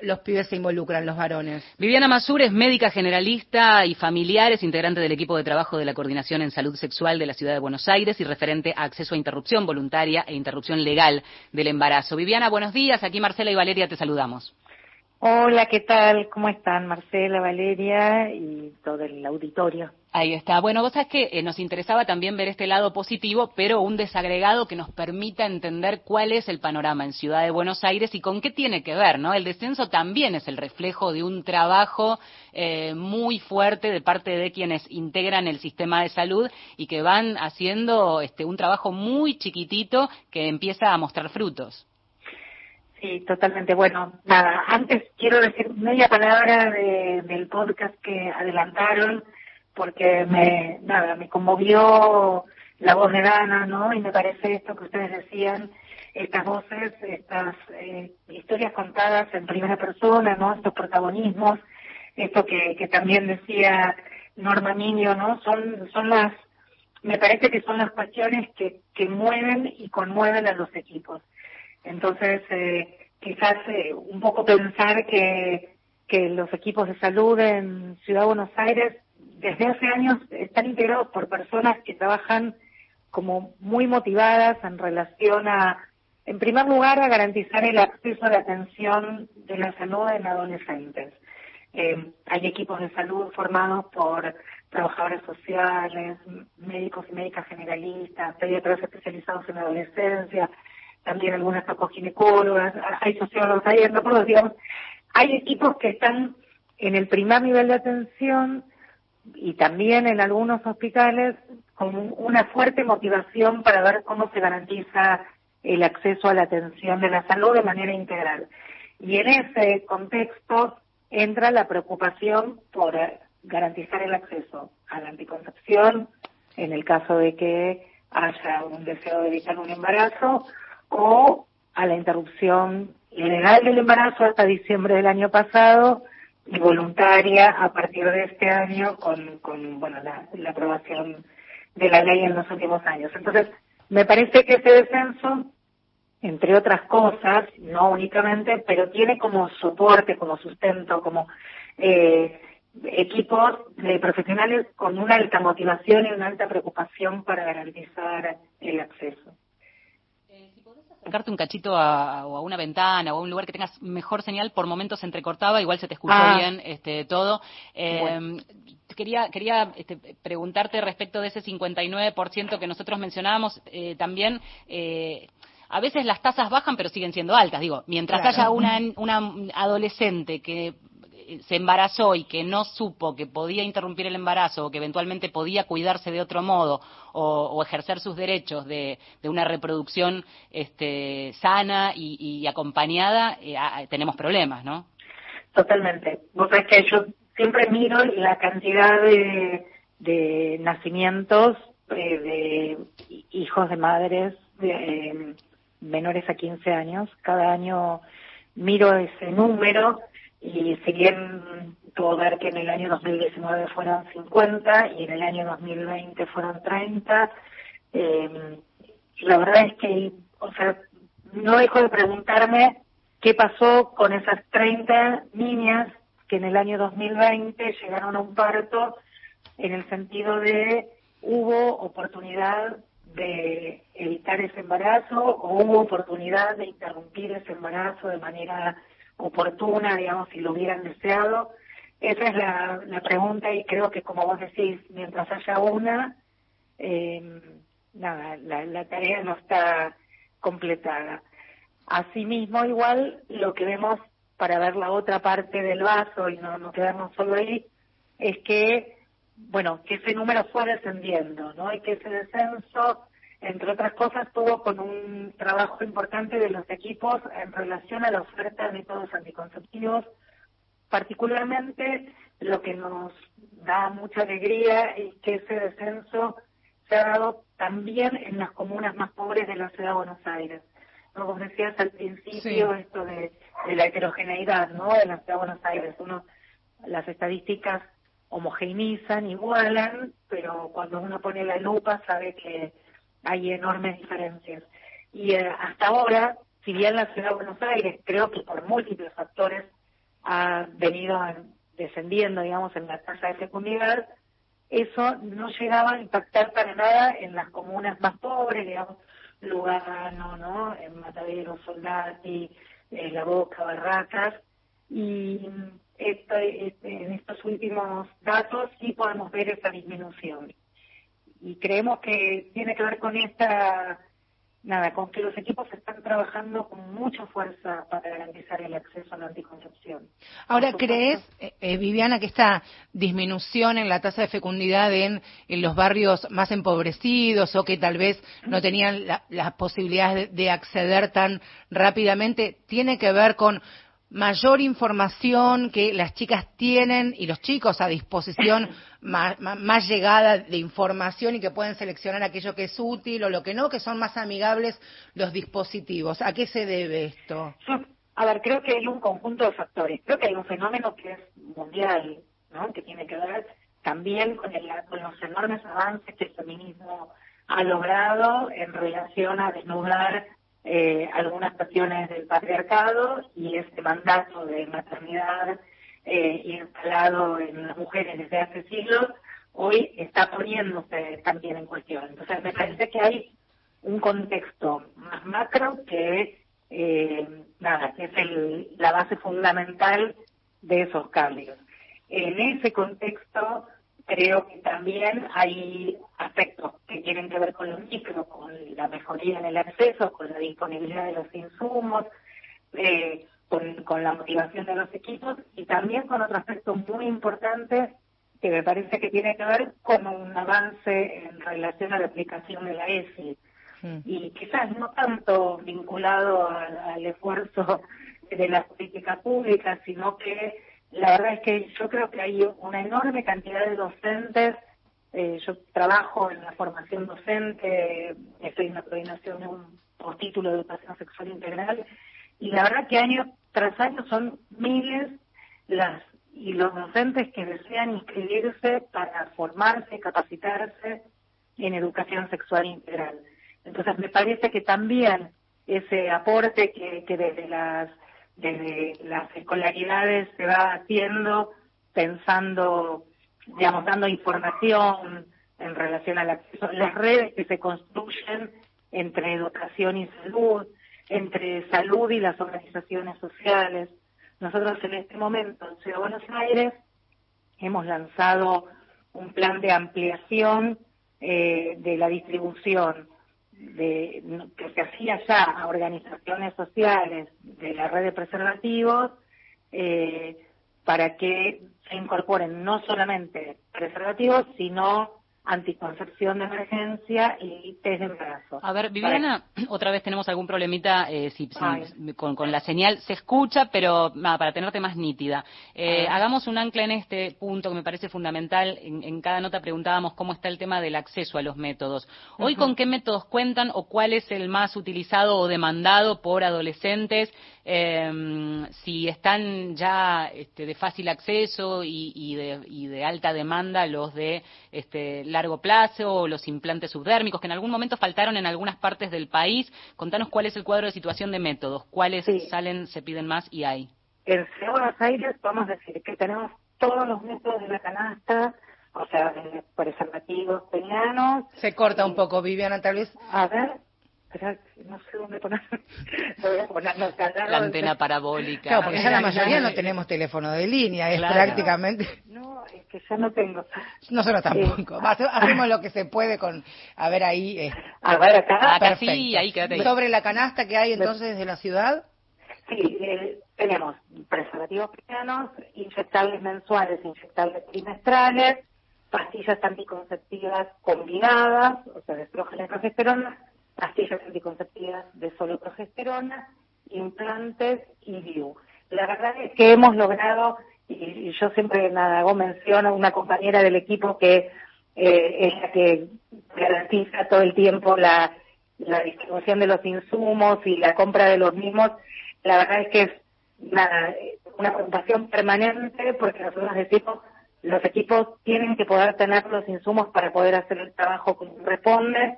los pibes se involucran, los varones. Viviana Masur es médica generalista y familiar, es integrante del equipo de trabajo de la Coordinación en Salud Sexual de la Ciudad de Buenos Aires y referente a acceso a interrupción voluntaria e interrupción legal del embarazo. Viviana, buenos días. Aquí Marcela y Valeria te saludamos. Hola, ¿qué tal? ¿Cómo están Marcela, Valeria y todo el auditorio? Ahí está. Bueno, vos sabés que eh, nos interesaba también ver este lado positivo, pero un desagregado que nos permita entender cuál es el panorama en Ciudad de Buenos Aires y con qué tiene que ver, ¿no? El descenso también es el reflejo de un trabajo eh, muy fuerte de parte de quienes integran el sistema de salud y que van haciendo este, un trabajo muy chiquitito que empieza a mostrar frutos. Sí, totalmente. Bueno, nada, antes quiero decir media palabra de, del podcast que adelantaron, porque me, nada, me conmovió la voz de Dana, ¿no? Y me parece esto que ustedes decían, estas voces, estas eh, historias contadas en primera persona, ¿no? Estos protagonismos, esto que, que también decía Norma Niño, ¿no? Son, son las, me parece que son las cuestiones que, que mueven y conmueven a los equipos. Entonces, eh, quizás eh, un poco pensar que, los equipos de salud en Ciudad de Buenos Aires desde hace años están integrados por personas que trabajan como muy motivadas en relación a, en primer lugar, a garantizar el acceso a la atención de la salud en adolescentes. Eh, hay equipos de salud formados por trabajadores sociales, médicos y médicas generalistas, pediatras especializados en adolescencia, también algunas ginecólogas, hay sociólogos, hay antropólogos, digamos, hay equipos que están en el primer nivel de atención y también en algunos hospitales con una fuerte motivación para ver cómo se garantiza el acceso a la atención de la salud de manera integral. Y en ese contexto entra la preocupación por garantizar el acceso a la anticoncepción en el caso de que haya un deseo de evitar un embarazo o a la interrupción ilegal del embarazo hasta diciembre del año pasado y voluntaria a partir de este año con, con bueno, la, la aprobación de la ley en los últimos años. Entonces, me parece que ese descenso, entre otras cosas, no únicamente, pero tiene como soporte, como sustento, como eh, equipos de profesionales con una alta motivación y una alta preocupación para garantizar el acceso acercarte un cachito a, a, una ventana o a un lugar que tengas mejor señal, por momentos se entrecortaba, igual se te escuchó Ah. bien este, todo. Eh, Bueno. Quería, quería este, preguntarte respecto de ese 59% que nosotros mencionábamos, eh, también... Eh, a veces las tasas bajan pero siguen siendo altas. Digo, mientras Claro. haya una, una adolescente que se embarazó y que no supo que podía interrumpir el embarazo o que eventualmente podía cuidarse de otro modo o, ejercer sus derechos de, de una reproducción este, sana y, y acompañada, eh, ah, tenemos problemas, ¿no? Totalmente. Vos sabés que yo siempre miro la cantidad de, de nacimientos eh, de hijos de madres de, eh, menores a 15 años. Cada año miro ese número y si bien puedo ver que en el año 2019 fueron 50 y en el año 2020 fueron 30, eh, la verdad es que, o sea, no dejo de preguntarme qué pasó con esas 30 niñas que en el año 2020 llegaron a un parto en el sentido de hubo oportunidad de evitar ese embarazo o hubo oportunidad de interrumpir ese embarazo de manera oportuna, digamos, si lo hubieran deseado. Esa es la, pregunta y creo que como vos decís, mientras haya una, eh, nada, la, la tarea no está completada. Asimismo, igual lo que vemos para ver la otra parte del vaso y no, no quedarnos solo ahí, es que, bueno, que ese número fue descendiendo, ¿no? Y que ese descenso, entre otras cosas, tuvo con un trabajo importante de los equipos en relación a la oferta de métodos anticonceptivos, particularmente lo que nos da mucha alegría es que ese descenso se ha dado también en las comunas más pobres de la ciudad de Buenos Aires. ¿no? Vos decías al principio Sí. esto de, de la heterogeneidad ¿no? de la ciudad de Buenos Aires. Uno, las estadísticas homogeneizan, igualan, pero cuando uno pone la lupa sabe que hay enormes diferencias. Y eh, hasta ahora, si bien la ciudad de Buenos Aires, creo que por múltiples factores, ha venido en- descendiendo, digamos, en la tasa de fecundidad, eso no llegaba a impactar para nada en las comunas más pobres, digamos, Lugano, ¿no? En Matadero, Soldati, eh, La Boca, Barracas, y este, en estos últimos datos sí podemos ver esa disminución. Y creemos que tiene que ver con esta, nada, con que los equipos están trabajando con mucha fuerza para garantizar el acceso a la anticoncepción. Ahora, ¿crees, eh, eh, Viviana, que esta disminución en la tasa de fecundidad en, en los barrios más empobrecidos o que tal vez no tenían la- las posibilidades de, de acceder tan rápidamente tiene que ver con mayor información que las chicas tienen y los chicos a disposición, <coughs> ma- más, llegada de información y que pueden seleccionar aquello que es útil o lo que no, que son más amigables los dispositivos? ¿A qué se debe esto? Yo, a ver, creo que hay un conjunto de factores. Creo que hay un fenómeno que es mundial, ¿no? Que tiene que ver también con, el- con los enormes avances que el feminismo ha logrado en relación a desnudar eh, algunas cuestiones del patriarcado y este mandato de maternidad eh, instalado en las mujeres desde hace siglos hoy está poniéndose también en cuestión. Entonces me parece que hay un contexto más macro que eh, nada, que es el- la base fundamental de esos cambios. En ese contexto creo que también hay aspectos que tienen que ver con lo micro, con la mejoría en el acceso, con la disponibilidad de los insumos, eh, con, con la motivación de los equipos y también con otro aspecto muy importante que me parece que tiene que ver con un avance en relación a la aplicación de la ESI. Y quizás no tanto vinculado al, al esfuerzo de las políticas públicas, sino que la verdad es que yo creo que hay una enorme cantidad de docentes. eh, yo trabajo en la formación docente, estoy en la coordinación de un postítulo de educación sexual integral, y la verdad que año tras año son miles las y los docentes que desean inscribirse para formarse, capacitarse en educación sexual integral. Entonces me parece que también ese aporte que, que desde las desde las escolaridades se va haciendo pensando, digamos, dando información en relación al acceso, las redes que se construyen entre educación y salud, entre salud y las organizaciones sociales. Nosotros en este momento en Ciudad de Buenos Aires hemos lanzado un plan de ampliación eh, de la distribución de que se hacía ya a organizaciones sociales de la red de preservativos eh, para que se incorporen no solamente preservativos, sino anticoncepción de emergencia y test de embarazo. A ver, Viviana, <clears throat> otra vez tenemos algún problemita eh, si, si, con, con, la señal. Se escucha, pero nada, para tenerte más nítida. Eh, hagamos un ancla en este punto que me parece fundamental. En, en, cada nota preguntábamos cómo está el tema del acceso a los métodos. Hoy, uh -huh. ¿con qué métodos cuentan o cuál es el más utilizado o demandado por adolescentes? Eh, si están ya este, de fácil acceso y, y, de, y, de, alta demanda los de este, largo plazo o los implantes subdérmicos, que en algún momento faltaron en algunas partes del país. Contanos cuál es el cuadro de situación de métodos, cuáles sí. salen, se piden más y hay. En Buenos Aires podemos decir que tenemos todos los métodos de la canasta, o sea, preservativos penianos. Se corta un poco, Viviana, tal vez. A ver no sé dónde poner, <laughs> la antena parabólica. Claro, porque ya la mayoría no tenemos teléfono de línea, es claro. prácticamente. No, es que ya no tengo. Nosotros tampoco. Sí. Hacemos lo que se puede con, a ver ahí. Eh. A ver acá. Acá sí, ahí quédate. Ahí. Sobre la canasta que hay entonces de la ciudad. Sí, eh, tenemos preservativos pianos, inyectables mensuales, inyectables trimestrales, pastillas anticonceptivas combinadas, o sea, de estrógeno y progesterona, pastillas anticonceptivas de solo progesterona, implantes y DIU. La verdad es que hemos logrado, y, yo siempre nada, hago mención a una compañera del equipo que eh, es la que garantiza todo el tiempo la, distribución de los insumos y la compra de los mismos. La verdad es que es una preocupación permanente porque nosotros decimos los equipos tienen que poder tener los insumos para poder hacer el trabajo como corresponde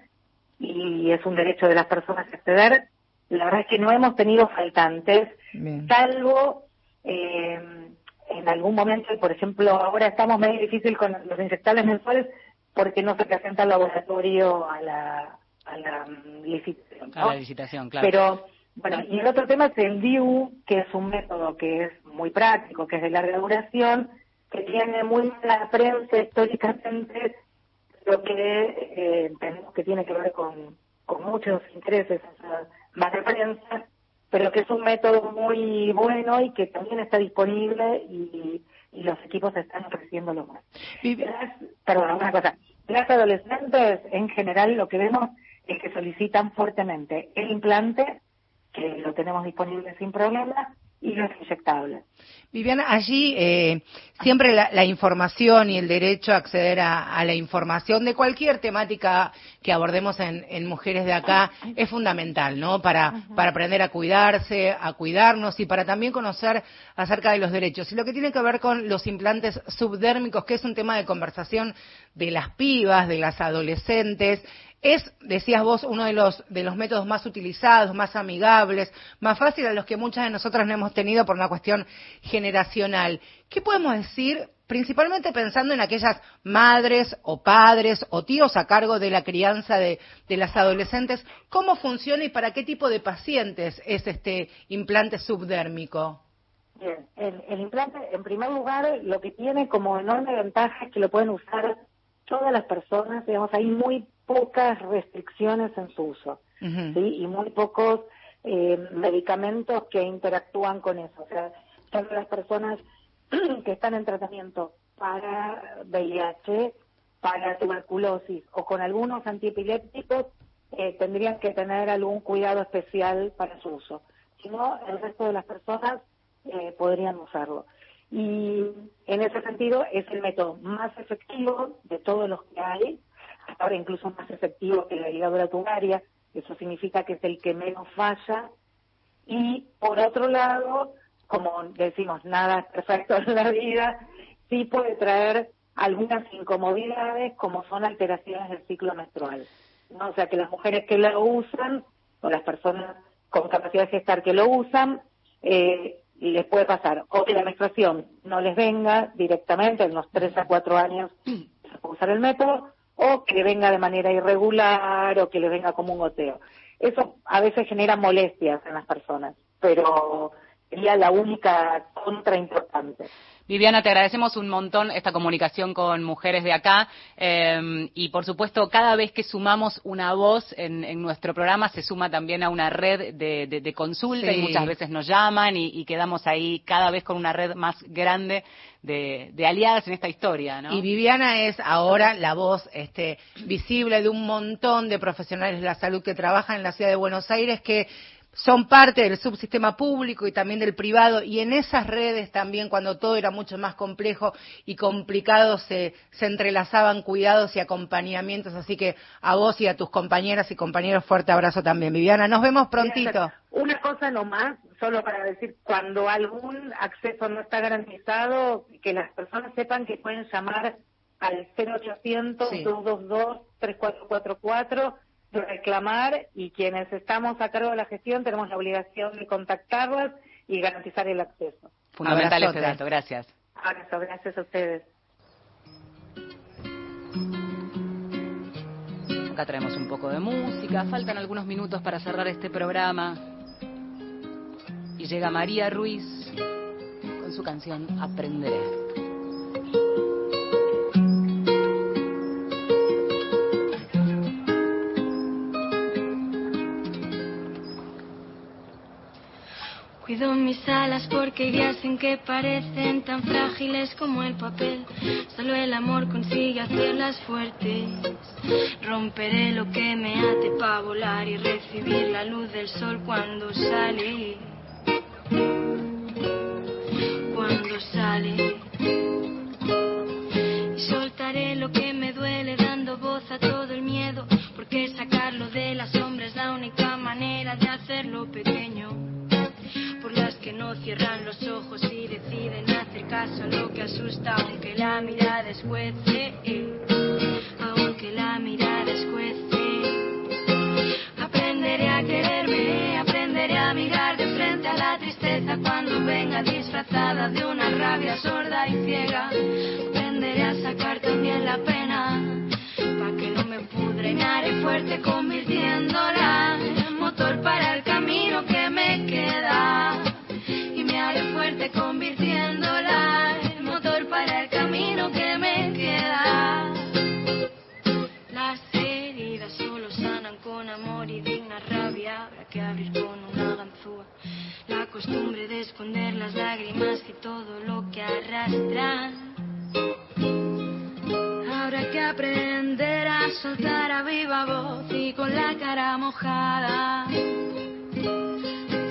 y es un derecho de las personas acceder. La verdad es que no hemos tenido faltantes, Bien. salvo eh, en algún momento, por ejemplo, ahora estamos medio difícil con los inyectables mensuales porque no se presenta el laboratorio a la, a la licitación. ¿no? A la licitación, claro. Pero, bueno, y el otro tema es el DIU, que es un método que es muy práctico, que es de larga duración, que tiene muy mala prensa históricamente lo que eh, entendemos que tiene que ver con, con muchos intereses, o sea, más de prensa, pero que es un método muy bueno y que también está disponible y, y los equipos están ofreciéndolo más. Las, perdón, una cosa. Las adolescentes, en general, lo que vemos es que solicitan fuertemente el implante, que lo tenemos disponible sin problema, y los inyectables. Viviana, allí eh, siempre la, la, información y el derecho a acceder a, a, la información de cualquier temática que abordemos en, en, Mujeres de Acá es fundamental, ¿no? Para, para aprender a cuidarse, a cuidarnos y para también conocer acerca de los derechos. Y lo que tiene que ver con los implantes subdérmicos, que es un tema de conversación de las pibas, de las adolescentes, es, decías vos, uno de los, de los métodos más utilizados, más amigables, más fáciles, a los que muchas de nosotras no hemos tenido por una cuestión generacional. ¿Qué podemos decir, principalmente pensando en aquellas madres o padres o tíos a cargo de la crianza de, de las adolescentes? ¿Cómo funciona y para qué tipo de pacientes es este implante subdérmico? Bien, el, el implante, en primer lugar, lo que tiene como enorme ventaja es que lo pueden usar todas las personas, digamos, hay muy pocas restricciones en su uso, uh -huh. ¿sí? Y muy pocos eh, medicamentos que interactúan con eso. O sea, todas las personas <clears throat> que están en tratamiento para VIH, para tuberculosis o con algunos antiepilépticos, eh, tendrían que tener algún cuidado especial para su uso. Si no, el resto de las personas eh, podrían usarlo. Y en ese sentido es el método más efectivo de todos los que hay, hasta ahora incluso más efectivo que la ligadura tubaria, eso significa que es el que menos falla. Y por otro lado, como decimos, nada es perfecto en la vida, sí puede traer algunas incomodidades como son alteraciones del ciclo menstrual. O sea que las mujeres que lo usan, o las personas con capacidad de gestar que lo usan, eh, les puede pasar o que la menstruación no les venga directamente en unos 3 a 4 años usar el método o que venga de manera irregular o que le venga como un goteo. Eso a veces genera molestias en las personas, pero sería la única importante. Viviana, te agradecemos un montón esta comunicación con mujeres de acá eh, y, por supuesto, cada vez que sumamos una voz en, en nuestro programa se suma también a una red de, de, de consulta Sí. y muchas veces nos llaman y, y quedamos ahí cada vez con una red más grande de, de aliadas en esta historia, ¿no? Y Viviana es ahora la voz este, visible de un montón de profesionales de la salud que trabajan en la ciudad de Buenos Aires que son parte del subsistema público y también del privado y en esas redes también cuando todo era mucho más complejo y complicado se, se entrelazaban cuidados y acompañamientos. Así que a vos y a tus compañeras y compañeros fuerte abrazo también. Viviana nos vemos prontito. Una cosa nomás, solo para decir, cuando algún acceso no está garantizado, que las personas sepan que pueden llamar al 0800-222-3444, reclamar y quienes estamos a cargo de la gestión tenemos la obligación de contactarlas y garantizar el acceso. Fundamental ese dato, gracias. Abrazo, gracias a ustedes. Acá traemos un poco de música, faltan algunos minutos para cerrar este programa. Y llega María Ruiz con su canción Aprenderé. Cuido mis alas porque hay días en que parecen tan frágiles como el papel. Solo el amor consigue hacerlas fuertes. Romperé lo que me ate para volar y recibir la luz del sol cuando sale. Cierran los ojos y deciden hacer caso a lo que asusta, aunque la mirada escuece, aunque la mirada escuece. Aprenderé a quererme, aprenderé a mirar de frente a la tristeza cuando venga disfrazada de una rabia sorda y ciega. Aprenderé a sacar también la pena, pa' que no me pudre y me haré fuerte convirtiéndola en motor para el camino que convirtiéndola en motor para el camino que me queda. Las heridas solo sanan con amor y digna rabia. Habrá que abrir con una ganzúa. La costumbre de esconder las lágrimas y todo lo que arrastran. Habrá que aprender a soltar a viva voz y con la cara mojada.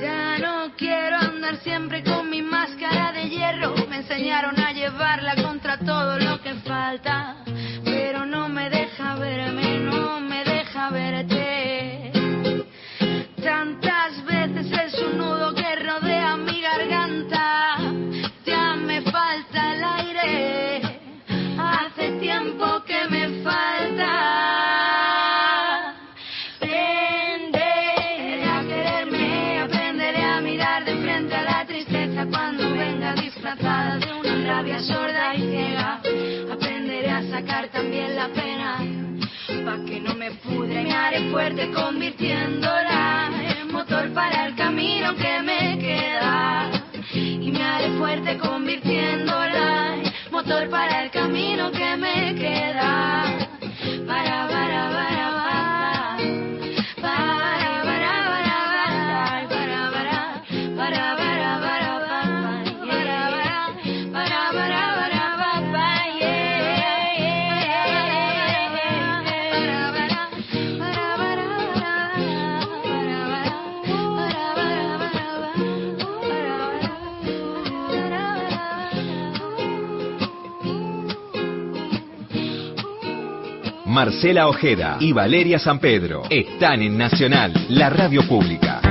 Ya no quiero andar siempre con mi máscara de hierro. Me enseñaron a llevarla contra todo lo que falta. Pero no me deja verme, no me deja verte. Tantas veces es un nudo que rodea mi garganta. Ya me falta el aire. Hace tiempo sorda y ciega. Aprenderé a sacar también la pena, pa' que no me pudre me haré fuerte convirtiéndola en motor para el camino que me queda. Y me haré fuerte convirtiéndola en motor para el camino que me queda. Marcela Ojeda y Valeria San Pedro están en Nacional, la radio pública.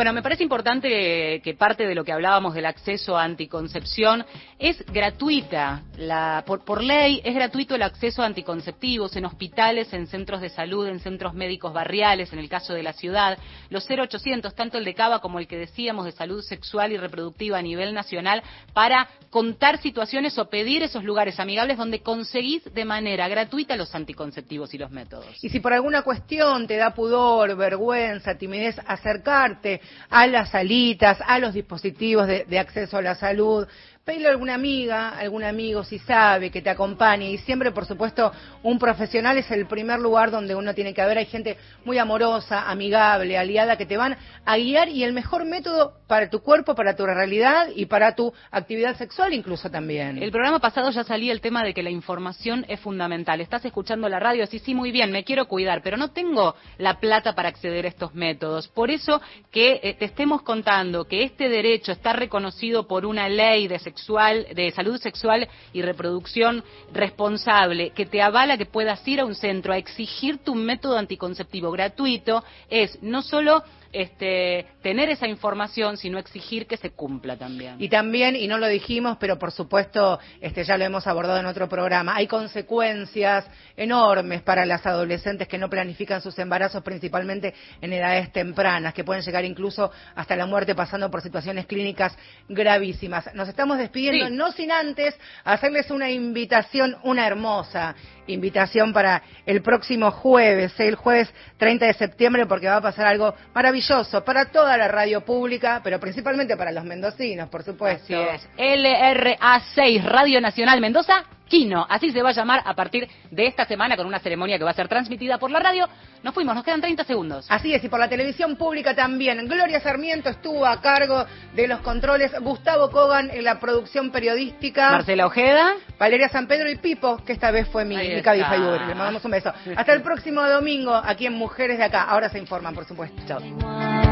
Bueno, me parece importante que parte de lo que hablábamos del acceso a anticoncepción es gratuita. La, por, por ley es gratuito el acceso a anticonceptivos en hospitales, en centros de salud, en centros médicos barriales, en el caso de la ciudad. Los 0800, tanto el de Cava como el que decíamos de salud sexual y reproductiva a nivel nacional, para contar situaciones o pedir esos lugares amigables donde conseguís de manera gratuita los anticonceptivos y los métodos. Y si por alguna cuestión te da pudor, vergüenza, timidez acercarte a las salitas, a los dispositivos de, de acceso a la salud, Pedile a alguna amiga, algún amigo si sabe que te acompañe y siempre, por supuesto, un profesional es el primer lugar donde uno tiene que haber. Hay gente muy amorosa, amigable, aliada que te van a guiar y el mejor método para tu cuerpo, para tu realidad y para tu actividad sexual incluso también. El programa pasado ya salía el tema de que la información es fundamental. Estás escuchando la radio, sí, sí, muy bien, me quiero cuidar, pero no tengo la plata para acceder a estos métodos. Por eso que eh, te estemos contando que este derecho está reconocido por una ley de sexual, de salud sexual y reproducción responsable, que te avala que puedas ir a un centro a exigir tu método anticonceptivo gratuito, es no solo este, tener esa información, sino exigir que se cumpla también. Y también, y no lo dijimos, pero por supuesto este, ya lo hemos abordado en otro programa, hay consecuencias enormes para las adolescentes que no planifican sus embarazos, principalmente en edades tempranas, que pueden llegar incluso hasta la muerte pasando por situaciones clínicas gravísimas. Nos estamos despidiendo, Sí. no sin antes hacerles una invitación, una hermosa invitación para el próximo jueves, ¿eh? el jueves 30 de septiembre, porque va a pasar algo maravilloso para toda la radio pública, pero principalmente para los mendocinos, por supuesto. Así es. LRA6, Radio Nacional Mendoza, Quino. Así se va a llamar a partir de esta semana con una ceremonia que va a ser transmitida por la radio. Nos fuimos, nos quedan 30 segundos. Así es, y por la televisión pública también. Gloria Sarmiento estuvo a cargo de los controles, Gustavo Kogan en la producción periodística. Marcela Ojeda. Valeria San Pedro y Pipo, que esta vez fue mi, mi. Cabify Uber. Le mandamos un beso. <laughs> Hasta el próximo domingo aquí en Mujeres de Acá. Ahora se informan, por supuesto. Chao.